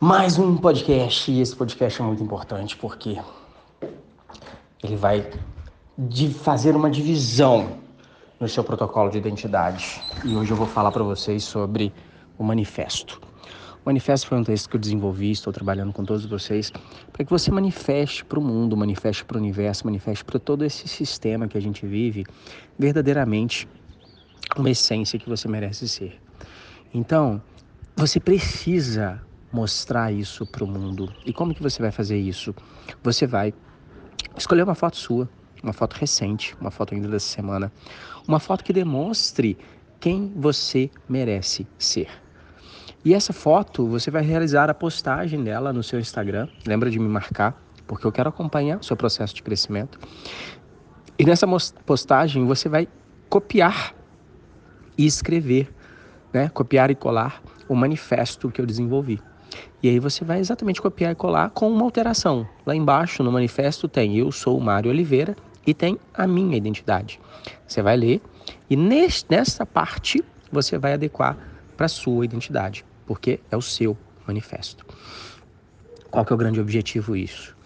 mais um podcast. E esse podcast é muito importante porque ele vai fazer uma divisão no seu protocolo de identidade. E hoje eu vou falar para vocês sobre o manifesto. O manifesto foi um texto que eu desenvolvi, estou trabalhando com todos vocês, para que você manifeste para o mundo, manifeste para o universo, manifeste para todo esse sistema que a gente vive, verdadeiramente uma essência que você merece ser. Então, você precisa mostrar isso para o mundo. E como que você vai fazer isso? Você vai escolher uma foto sua, uma foto recente, uma foto ainda dessa semana, uma foto que demonstre quem você merece ser. E essa foto você vai realizar a postagem dela no seu Instagram. Lembra de me marcar, porque eu quero acompanhar seu processo de crescimento. E nessa postagem você vai copiar e escrever, né? Copiar e colar o manifesto que eu desenvolvi. E aí você vai exatamente copiar e colar com uma alteração. Lá embaixo no manifesto tem eu sou Mário Oliveira e tem a minha identidade. Você vai ler e nessa parte você vai adequar para sua identidade porque é o seu manifesto. Qual que é o grande objetivo isso?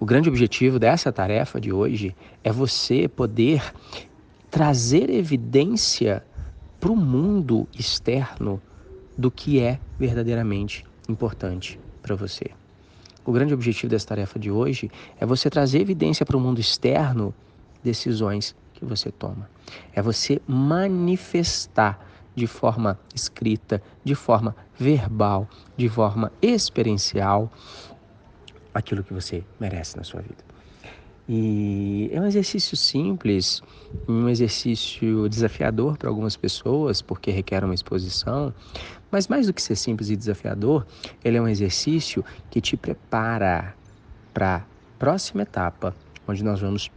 O grande objetivo dessa tarefa de hoje é você poder trazer evidência para o mundo externo do que é verdadeiramente importante para você. O grande objetivo dessa tarefa de hoje é você trazer evidência para o mundo externo decisões que você toma. É você manifestar de forma escrita, de forma verbal, de forma experiencial, aquilo que você merece na sua vida. E é um exercício simples, um exercício desafiador para algumas pessoas, porque requer uma exposição, mas mais do que ser simples e desafiador, ele é um exercício que te prepara para a próxima etapa, onde nós vamos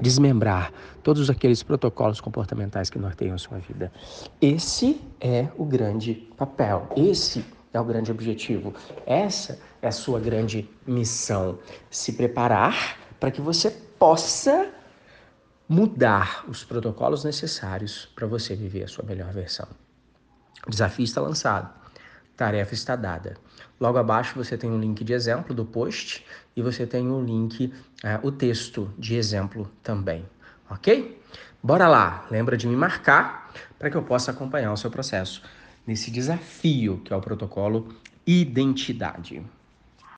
desmembrar todos aqueles protocolos comportamentais que norteiam a sua vida. Esse é o grande papel, esse é o grande objetivo, essa é a sua grande missão. Se preparar para que você possa mudar os protocolos necessários para você viver a sua melhor versão. O desafio está lançado, tarefa está dada. Logo abaixo você tem um link de exemplo do post e você tem o um link, uh, o texto de exemplo também, ok? Bora lá, lembra de me marcar para que eu possa acompanhar o seu processo nesse desafio que é o protocolo identidade.